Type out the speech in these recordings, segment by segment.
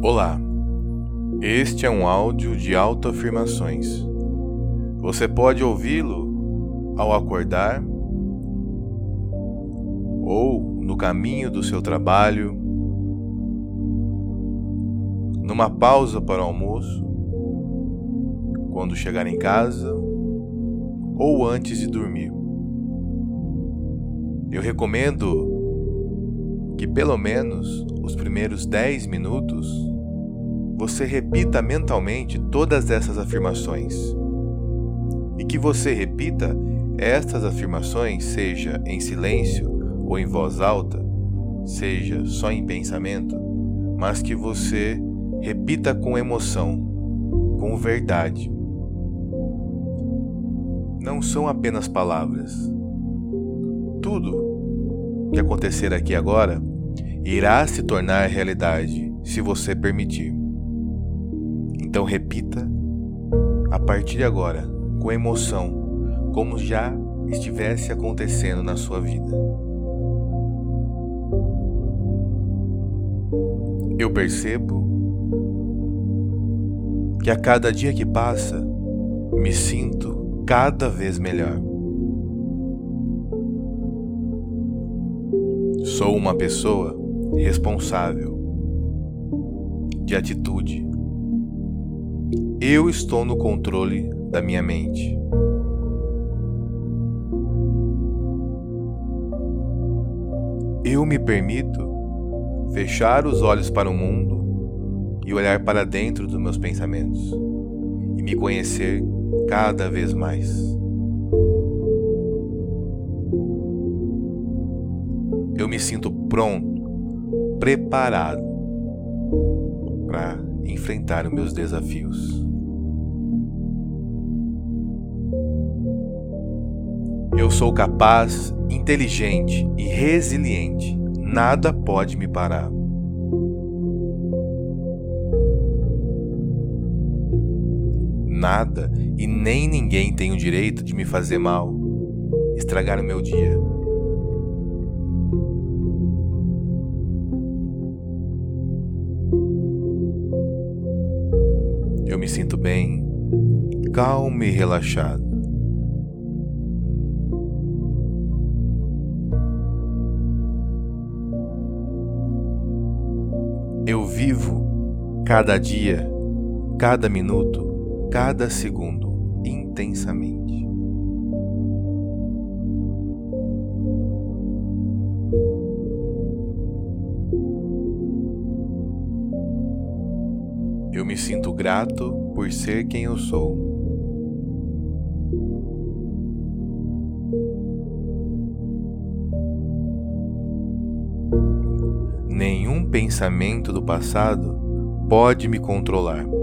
Olá, este é um áudio de autoafirmações. Você pode ouvi-lo ao acordar ou no caminho do seu trabalho, numa pausa para o almoço, quando chegar em casa ou antes de dormir. Eu recomendo que pelo menos os primeiros 10 minutos você repita mentalmente todas essas afirmações. E que você repita estas afirmações, seja em silêncio ou em voz alta, seja só em pensamento, mas que você repita com emoção, com verdade. Não são apenas palavras. Tudo que acontecer aqui agora irá se tornar realidade se você permitir. Então repita a partir de agora, com emoção, como já estivesse acontecendo na sua vida. Eu percebo que a cada dia que passa, me sinto cada vez melhor. Sou uma pessoa responsável, de atitude. Eu estou no controle da minha mente. Eu me permito fechar os olhos para o mundo e olhar para dentro dos meus pensamentos e me conhecer cada vez mais. eu me sinto pronto, preparado para enfrentar os meus desafios. Eu sou capaz, inteligente e resiliente. Nada pode me parar. Nada e nem ninguém tem o direito de me fazer mal, estragar o meu dia. Sinto bem, calmo e relaxado. Eu vivo cada dia, cada minuto, cada segundo intensamente. Eu me sinto grato por ser quem eu sou. Nenhum pensamento do passado pode me controlar.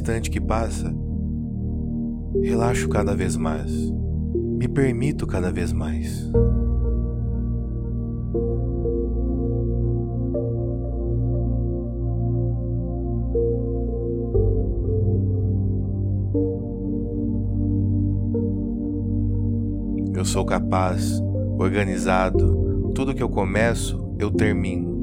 Instante que passa, relaxo cada vez mais, me permito cada vez mais. Eu sou capaz, organizado, tudo que eu começo, eu termino.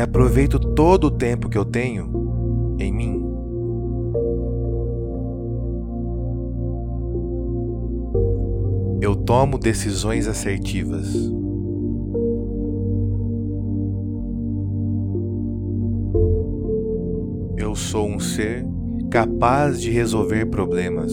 E aproveito todo o tempo que eu tenho em mim. Eu tomo decisões assertivas. Eu sou um ser capaz de resolver problemas.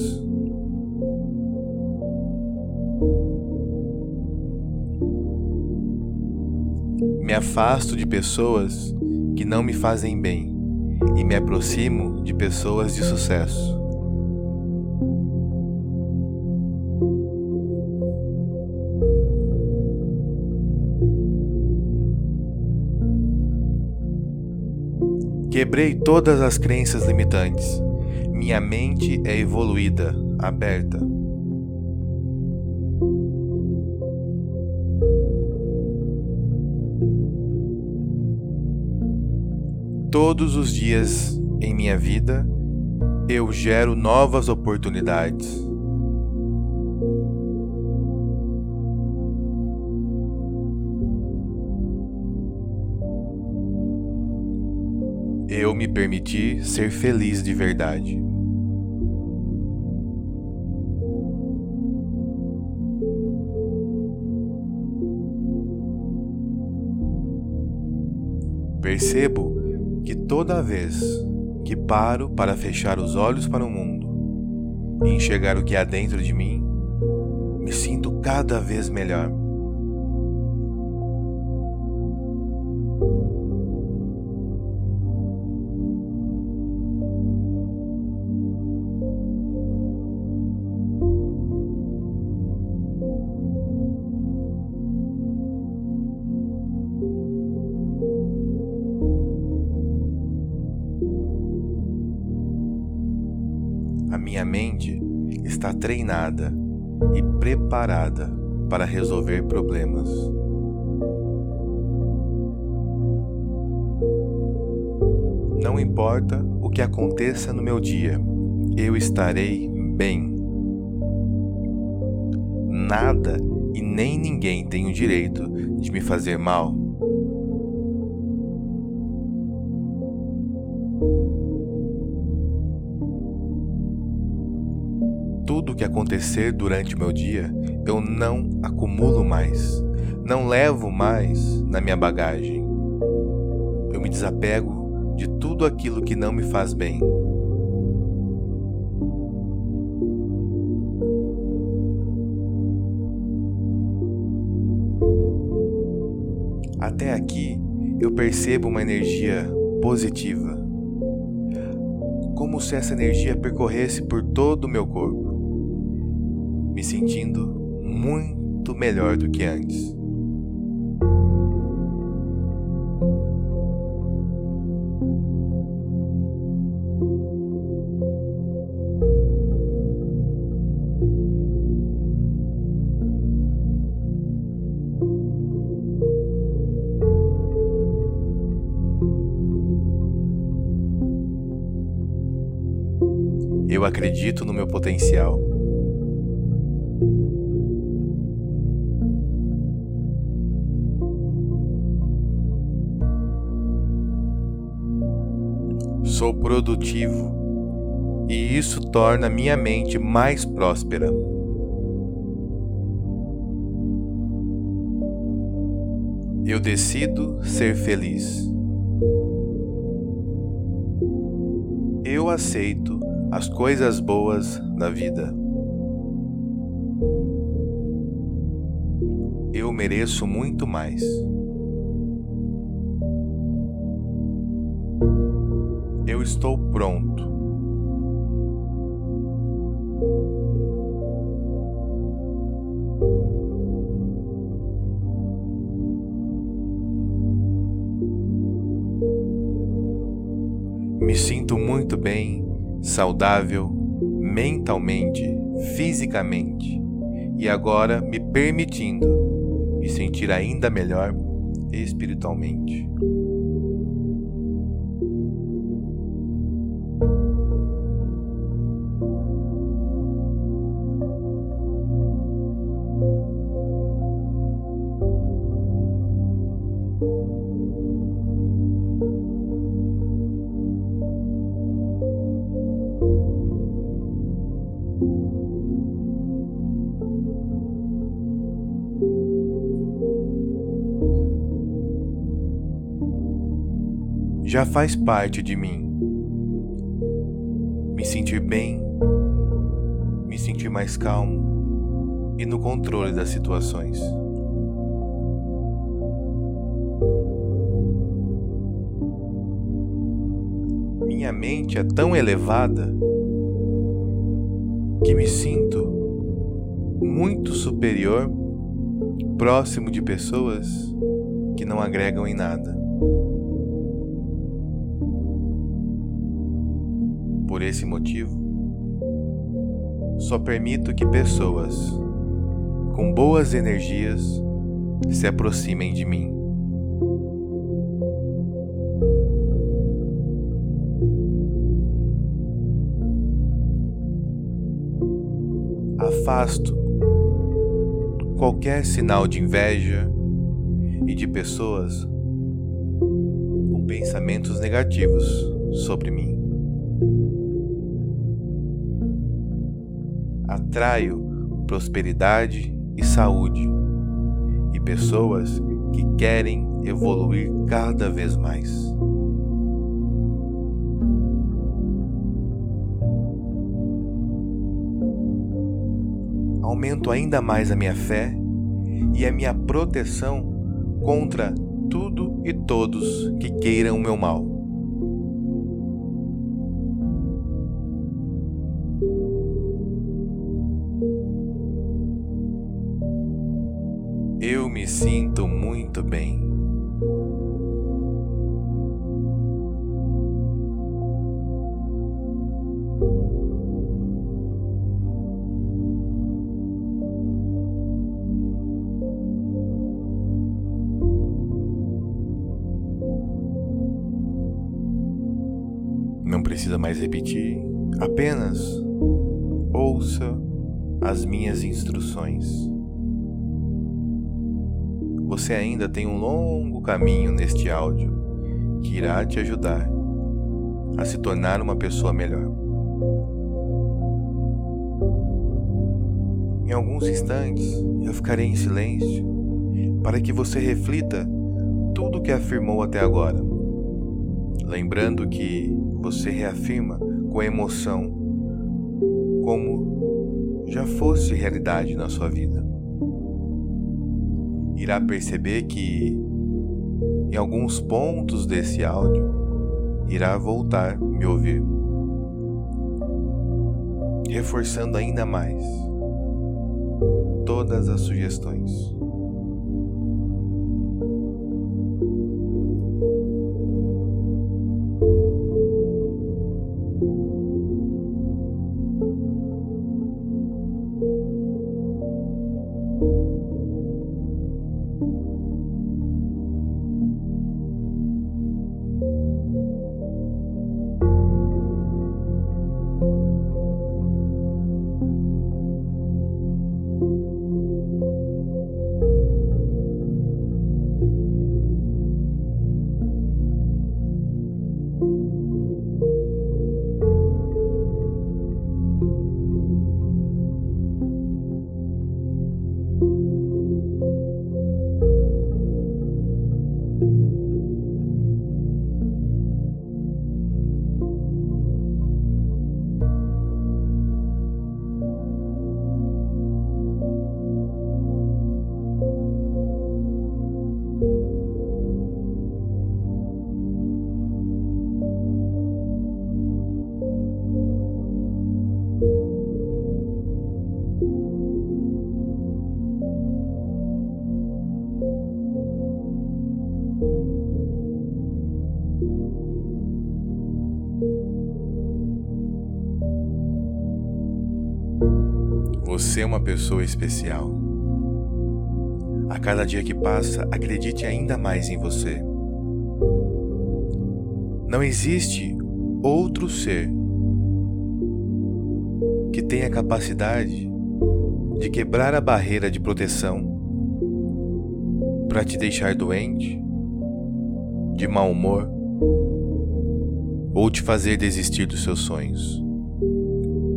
Afasto de pessoas que não me fazem bem e me aproximo de pessoas de sucesso. Quebrei todas as crenças limitantes. Minha mente é evoluída, aberta. Todos os dias em minha vida, eu gero novas oportunidades. Eu me permiti ser feliz de verdade. Percebo toda vez que paro para fechar os olhos para o mundo e enxergar o que há dentro de mim, me sinto cada vez melhor. Minha mente está treinada e preparada para resolver problemas. Não importa o que aconteça no meu dia, eu estarei bem. Nada e nem ninguém tem o direito de me fazer mal. Acontecer durante o meu dia, eu não acumulo mais, não levo mais na minha bagagem. Eu me desapego de tudo aquilo que não me faz bem. Até aqui eu percebo uma energia positiva, como se essa energia percorresse por todo o meu corpo me sentindo muito melhor do que antes. Eu acredito no meu potencial. Sou produtivo e isso torna minha mente mais próspera. Eu decido ser feliz. Eu aceito as coisas boas da vida. Eu mereço muito mais. Estou pronto. Me sinto muito bem, saudável, mentalmente, fisicamente e agora me permitindo me sentir ainda melhor espiritualmente. Faz parte de mim. Me sentir bem, me sentir mais calmo e no controle das situações. Minha mente é tão elevada que me sinto muito superior, próximo de pessoas que não agregam em nada. Esse motivo, só permito que pessoas com boas energias se aproximem de mim. Afasto qualquer sinal de inveja e de pessoas com pensamentos negativos sobre mim. Atraio prosperidade e saúde e pessoas que querem evoluir cada vez mais. Aumento ainda mais a minha fé e a minha proteção contra tudo e todos que queiram o meu mal. Você ainda tem um longo caminho neste áudio que irá te ajudar a se tornar uma pessoa melhor. Em alguns instantes eu ficarei em silêncio para que você reflita tudo o que afirmou até agora, lembrando que você reafirma com emoção como já fosse realidade na sua vida irá perceber que em alguns pontos desse áudio irá voltar me ouvir, reforçando ainda mais todas as sugestões. Pessoa especial. A cada dia que passa, acredite ainda mais em você. Não existe outro ser que tenha capacidade de quebrar a barreira de proteção para te deixar doente, de mau humor ou te fazer desistir dos seus sonhos.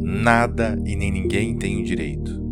Nada e nem ninguém tem o direito.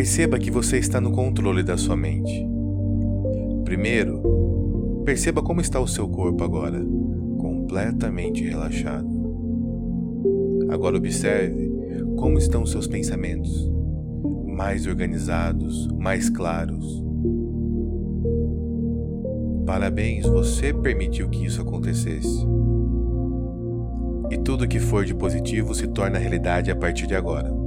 Perceba que você está no controle da sua mente. Primeiro, perceba como está o seu corpo agora, completamente relaxado. Agora observe como estão seus pensamentos, mais organizados, mais claros. Parabéns, você permitiu que isso acontecesse. e tudo que for de positivo se torna realidade a partir de agora.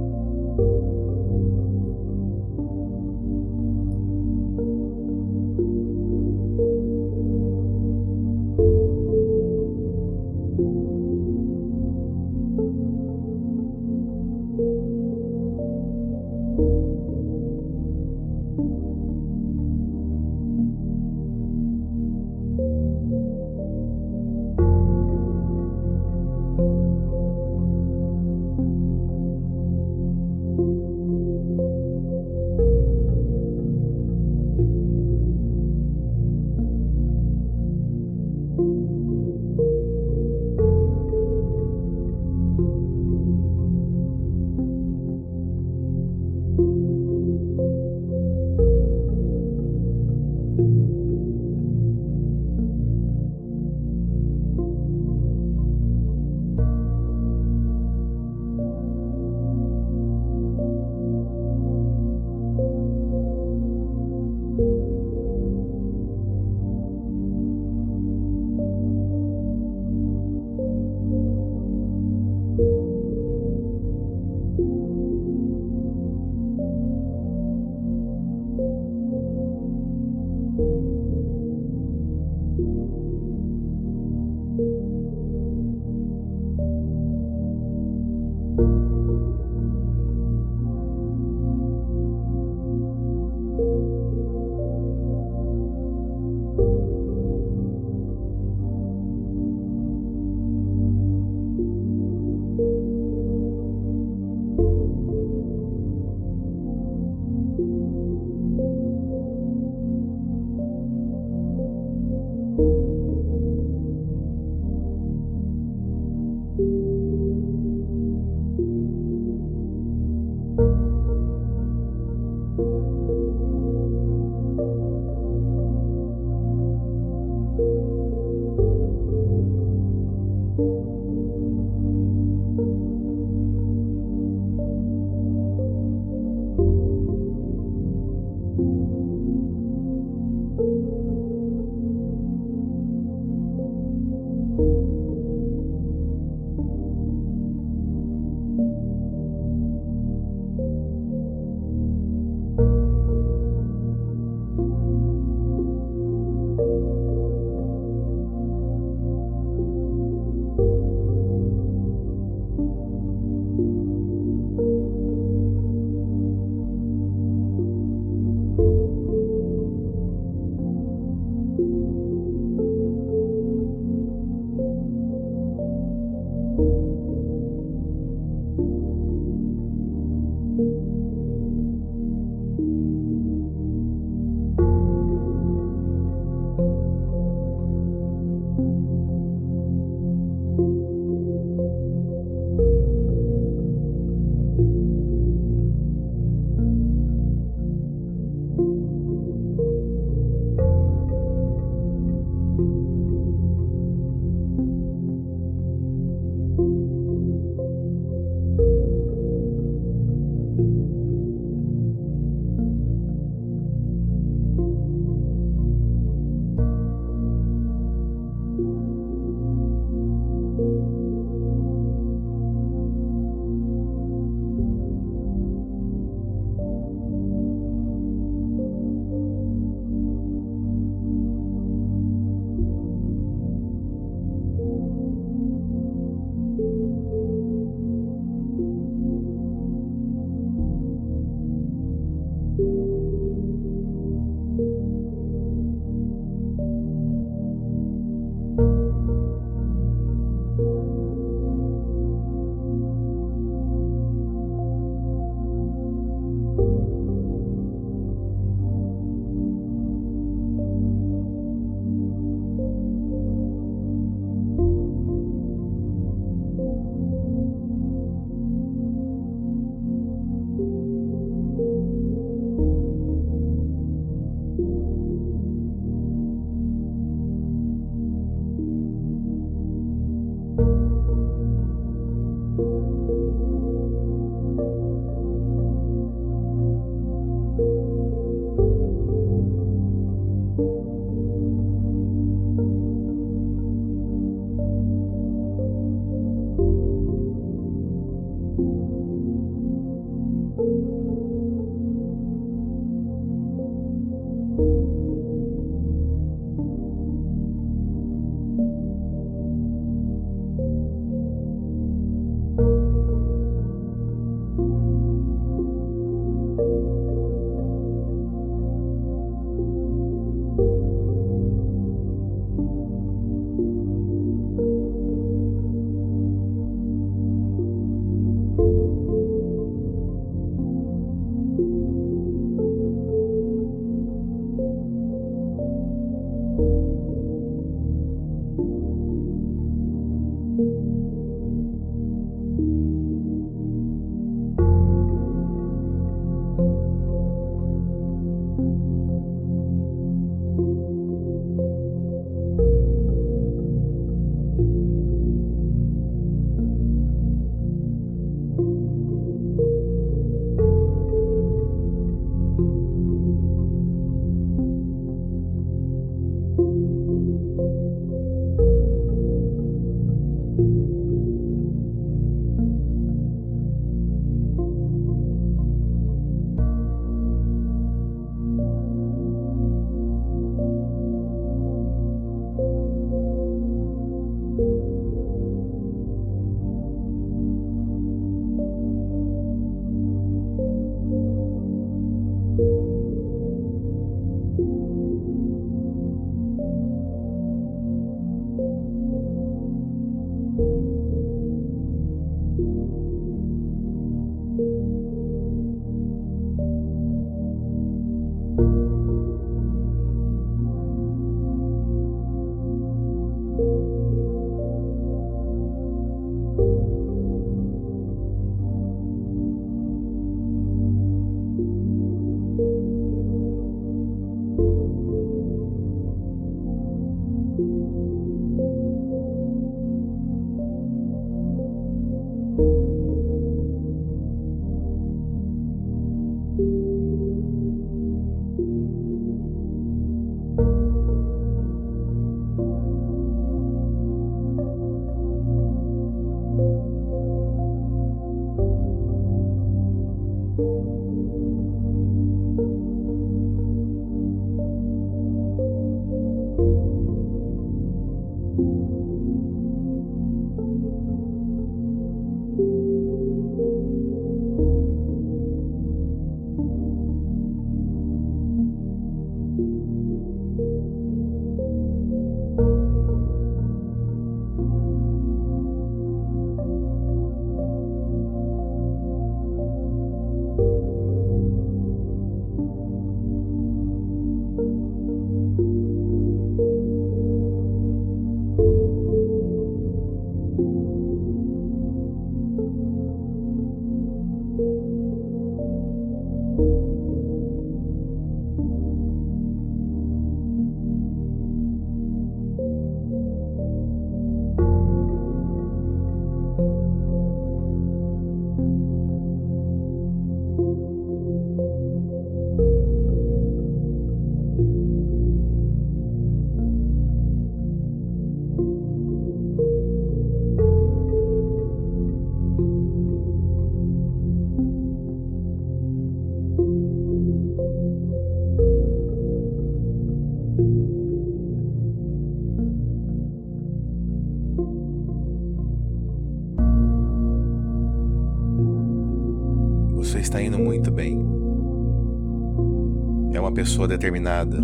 Pessoa determinada.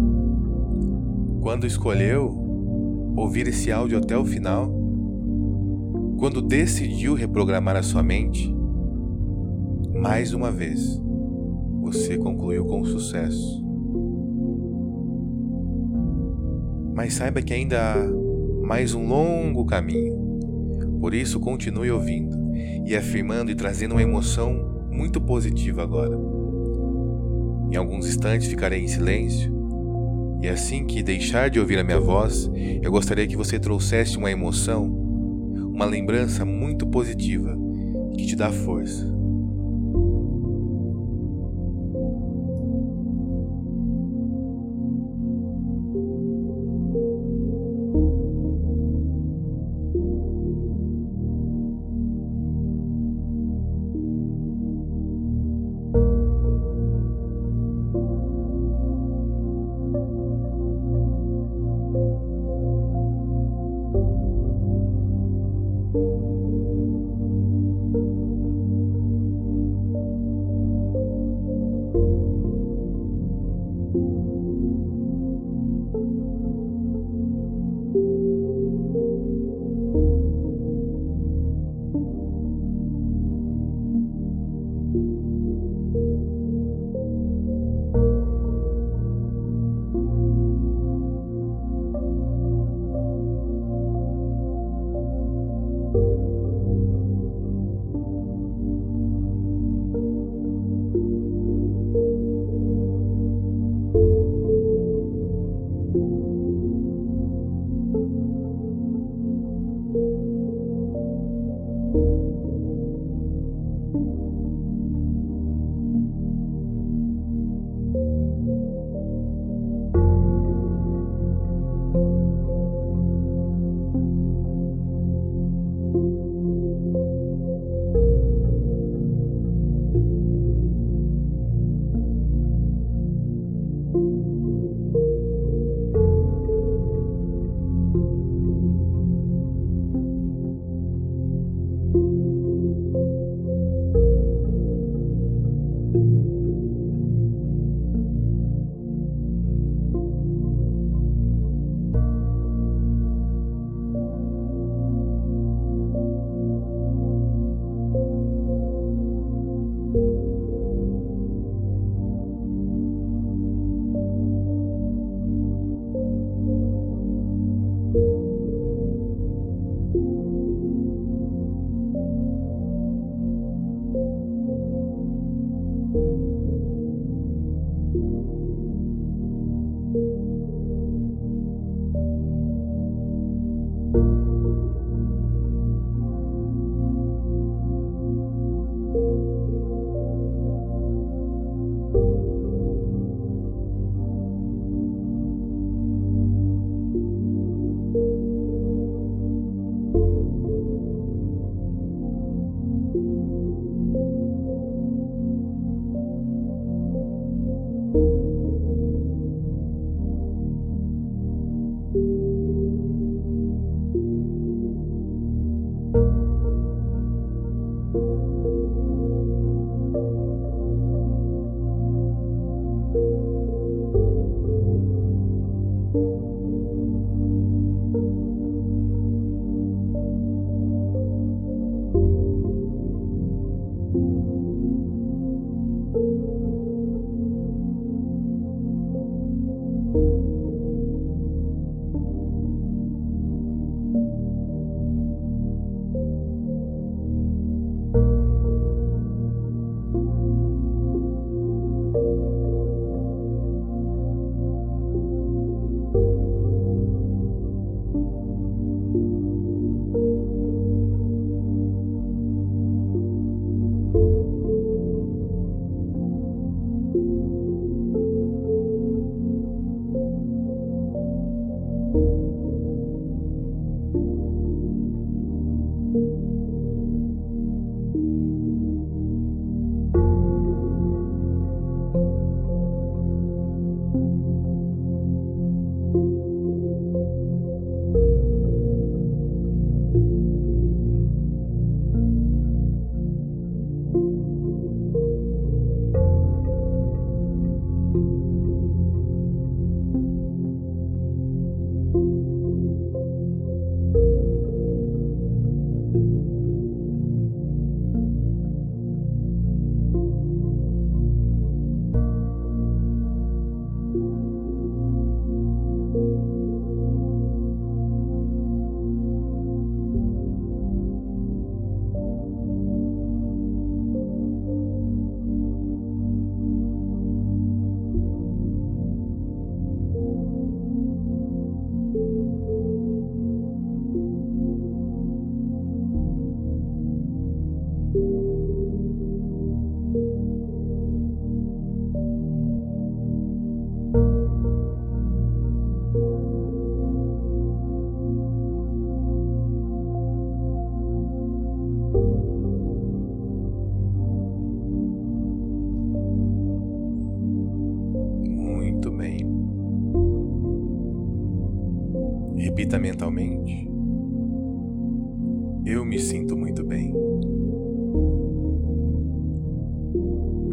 Quando escolheu ouvir esse áudio até o final, quando decidiu reprogramar a sua mente, mais uma vez, você concluiu com sucesso. Mas saiba que ainda há mais um longo caminho. Por isso, continue ouvindo e afirmando e trazendo uma emoção muito positiva agora. Em alguns instantes ficarei em silêncio e assim que deixar de ouvir a minha voz, eu gostaria que você trouxesse uma emoção, uma lembrança muito positiva que te dá força.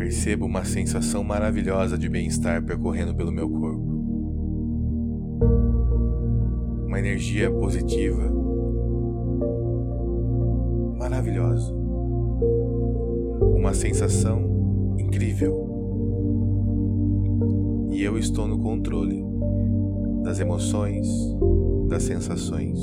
Percebo uma sensação maravilhosa de bem-estar percorrendo pelo meu corpo. Uma energia positiva, maravilhosa. Uma sensação incrível. E eu estou no controle das emoções, das sensações.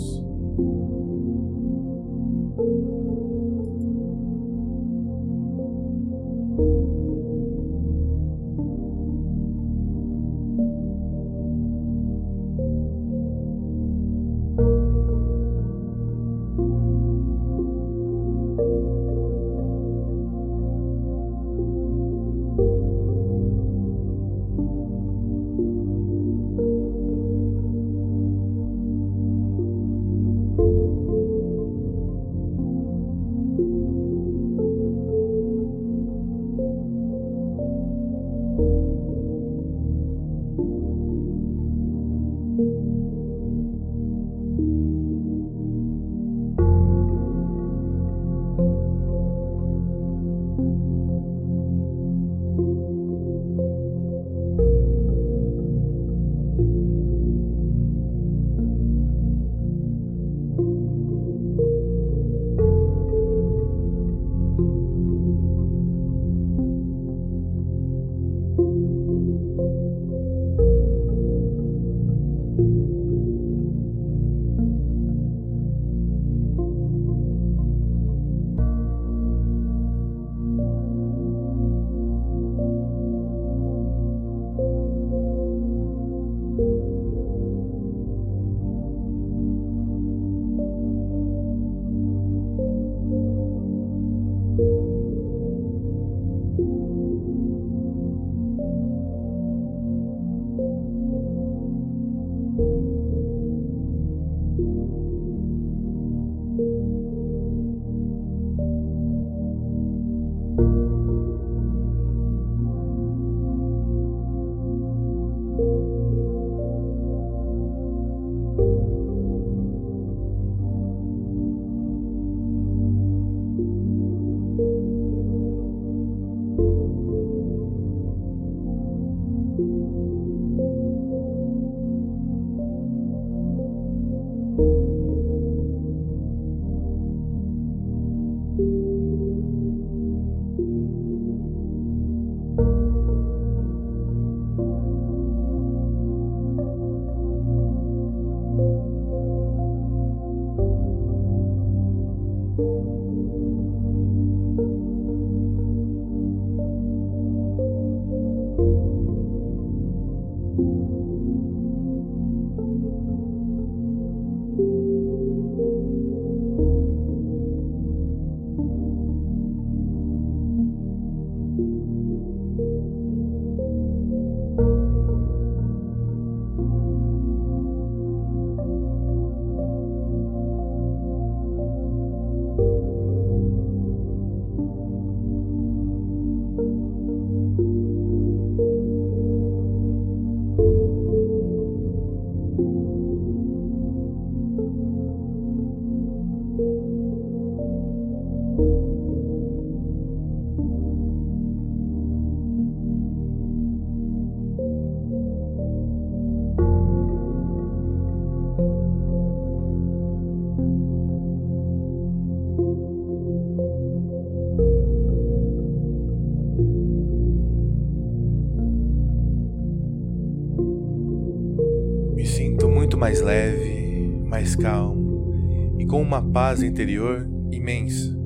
Mais leve, mais calmo e com uma paz interior imensa.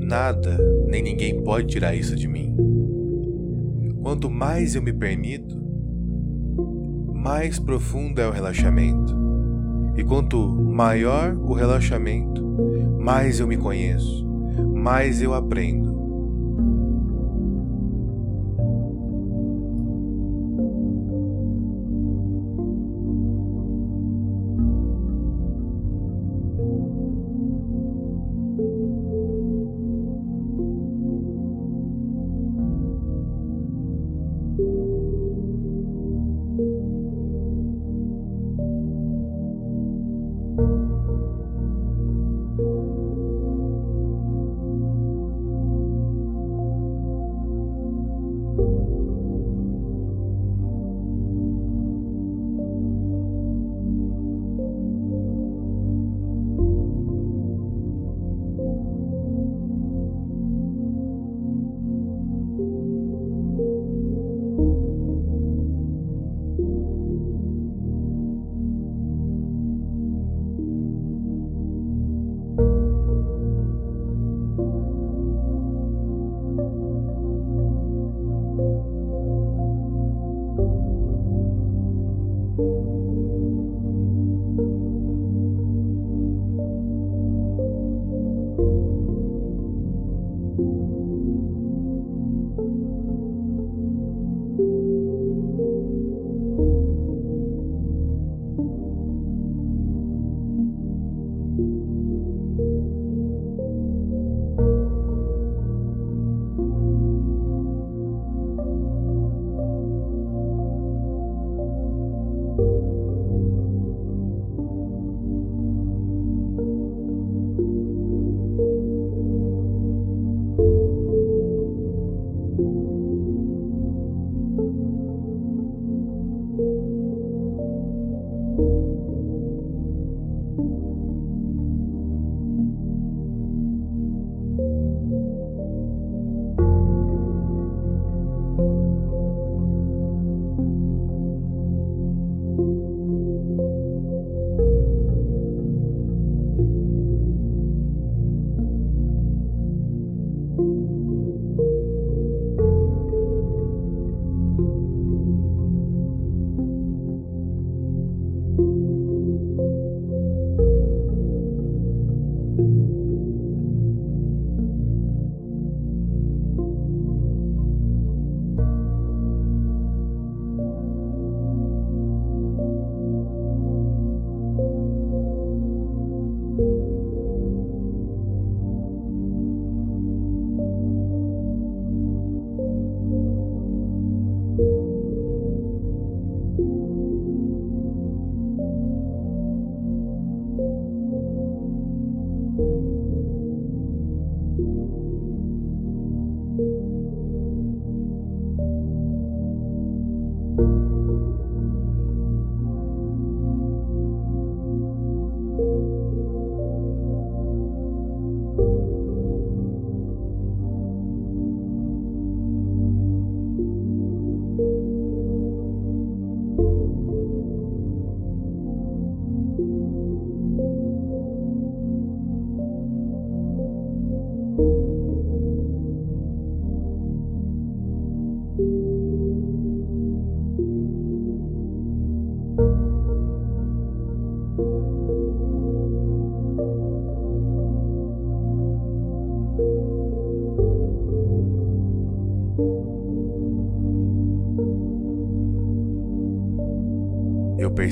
Nada nem ninguém pode tirar isso de mim. Quanto mais eu me permito, mais profundo é o relaxamento. E quanto maior o relaxamento, mais eu me conheço, mais eu aprendo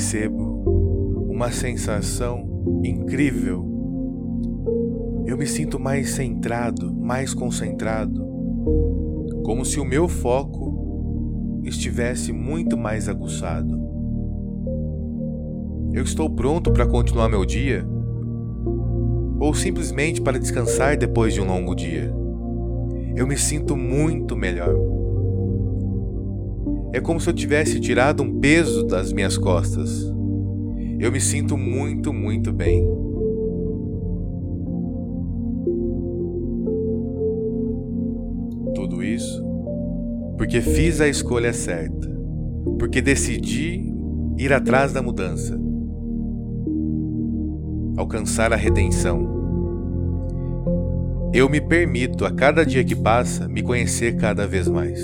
percebo uma sensação incrível. Eu me sinto mais centrado, mais concentrado, como se o meu foco estivesse muito mais aguçado. Eu estou pronto para continuar meu dia? Ou simplesmente para descansar depois de um longo dia? Eu me sinto muito melhor. É como se eu tivesse tirado um peso das minhas costas. Eu me sinto muito, muito bem. Tudo isso porque fiz a escolha certa, porque decidi ir atrás da mudança, alcançar a redenção. Eu me permito, a cada dia que passa, me conhecer cada vez mais.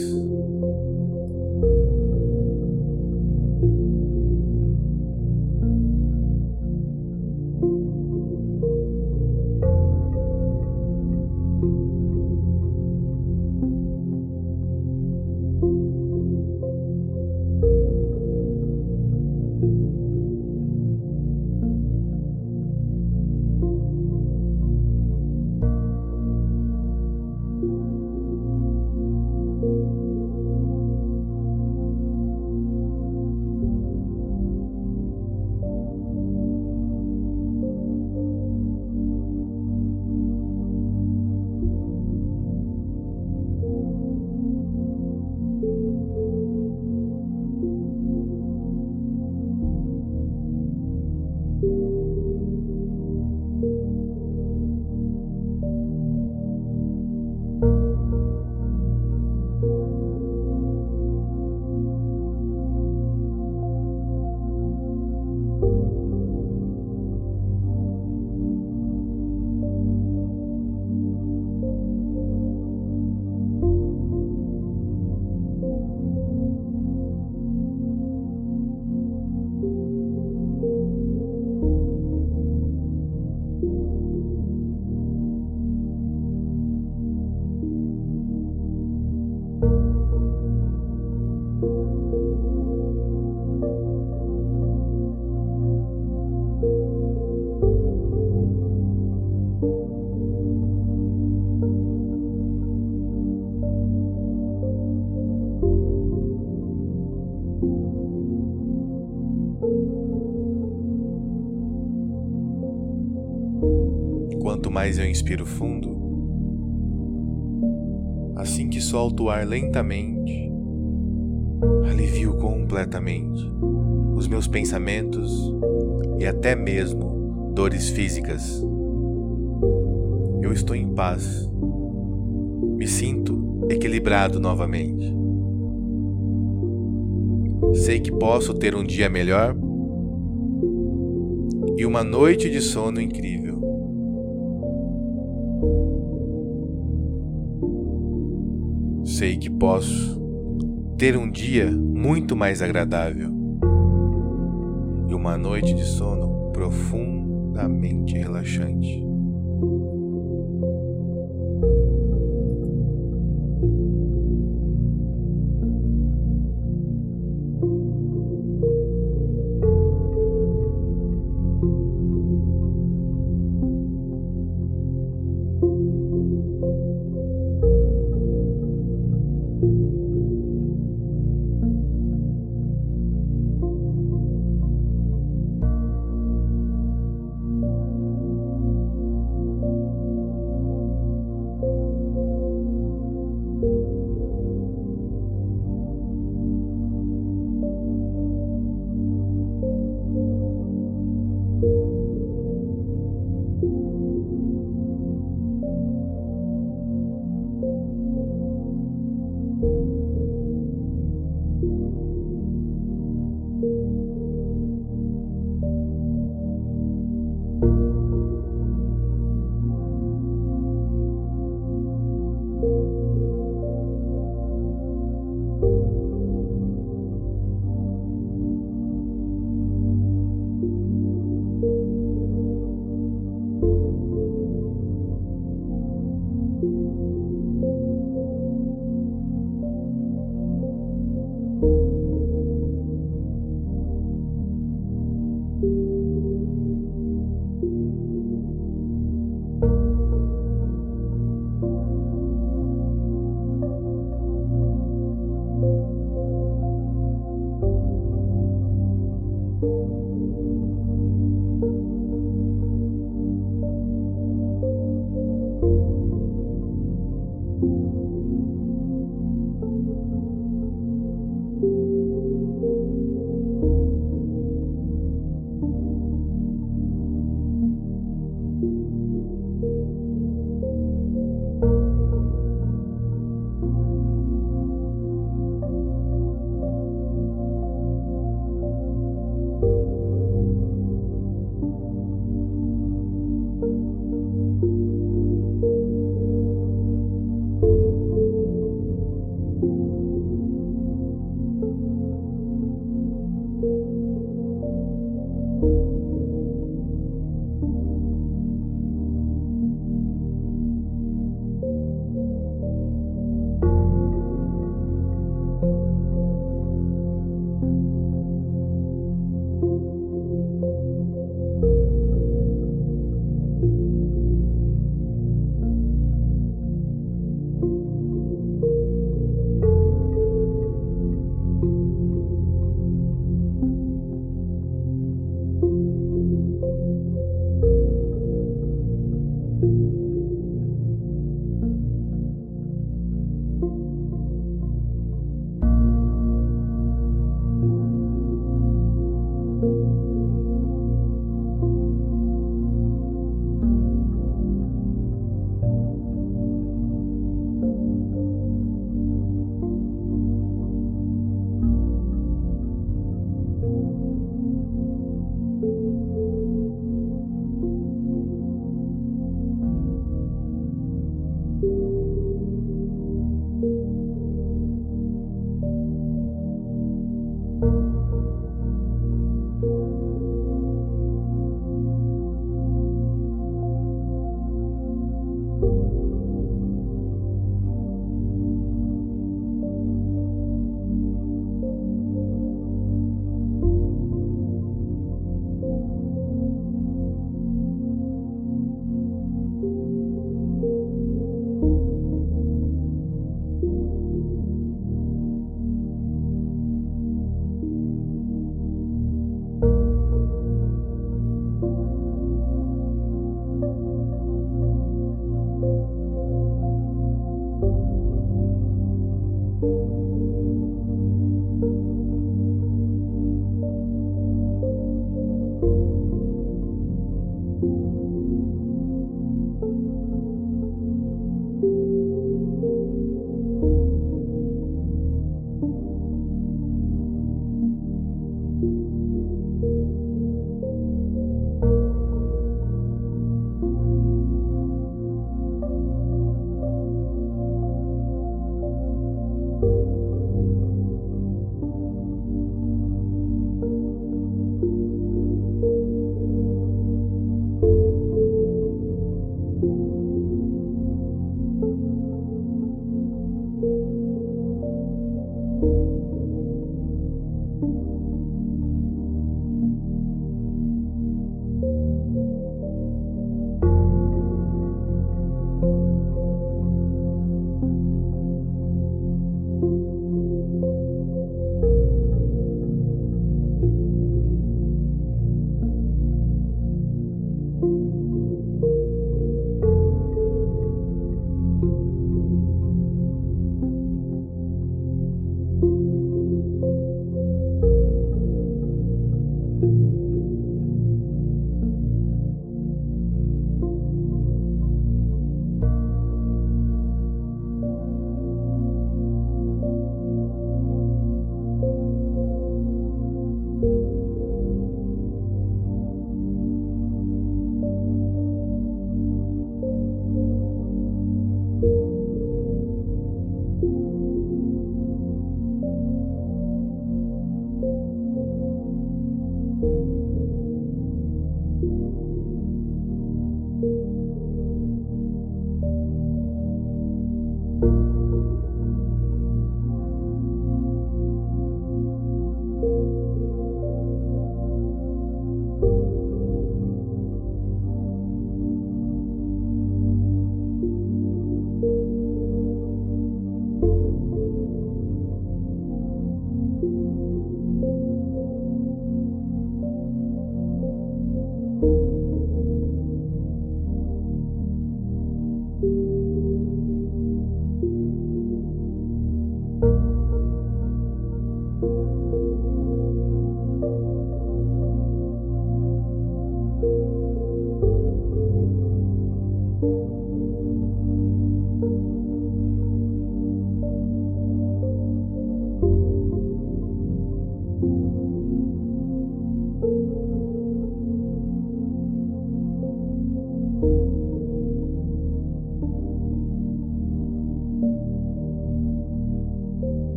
Mais eu inspiro fundo, assim que solto o ar lentamente, alivio completamente os meus pensamentos e até mesmo dores físicas. Eu estou em paz, me sinto equilibrado novamente. Sei que posso ter um dia melhor e uma noite de sono incrível. Sei que posso ter um dia muito mais agradável e uma noite de sono profundamente relaxante.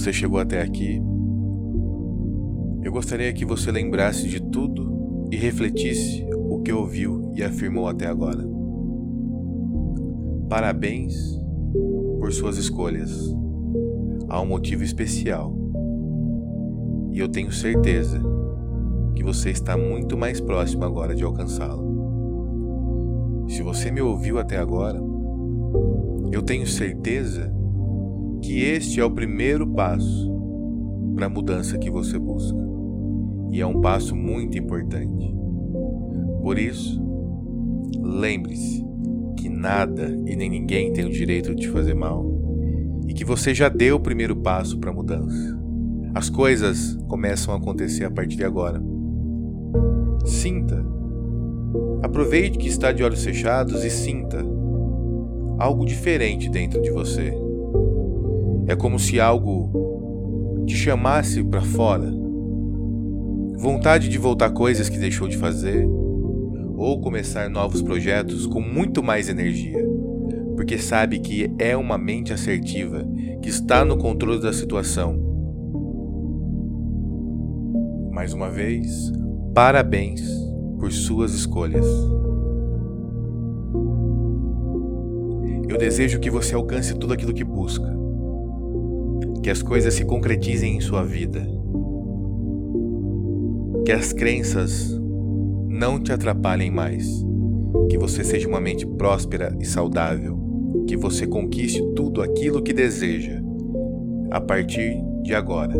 Você chegou até aqui, eu gostaria que você lembrasse de tudo e refletisse o que ouviu e afirmou até agora. Parabéns por suas escolhas. Há um motivo especial. E eu tenho certeza que você está muito mais próximo agora de alcançá-lo. Se você me ouviu até agora, eu tenho certeza que este é o primeiro passo para a mudança que você busca. E é um passo muito importante. Por isso, lembre-se que nada e nem ninguém tem o direito de te fazer mal e que você já deu o primeiro passo para a mudança. As coisas começam a acontecer a partir de agora. Sinta. Aproveite que está de olhos fechados e sinta algo diferente dentro de você. É como se algo te chamasse para fora. Vontade de voltar coisas que deixou de fazer ou começar novos projetos com muito mais energia, porque sabe que é uma mente assertiva que está no controle da situação. Mais uma vez, Parabéns por suas escolhas. Eu desejo que você alcance tudo aquilo que busca, que as coisas se concretizem em sua vida, que as crenças não te atrapalhem mais, que você seja uma mente próspera e saudável, que você conquiste tudo aquilo que deseja a partir de agora.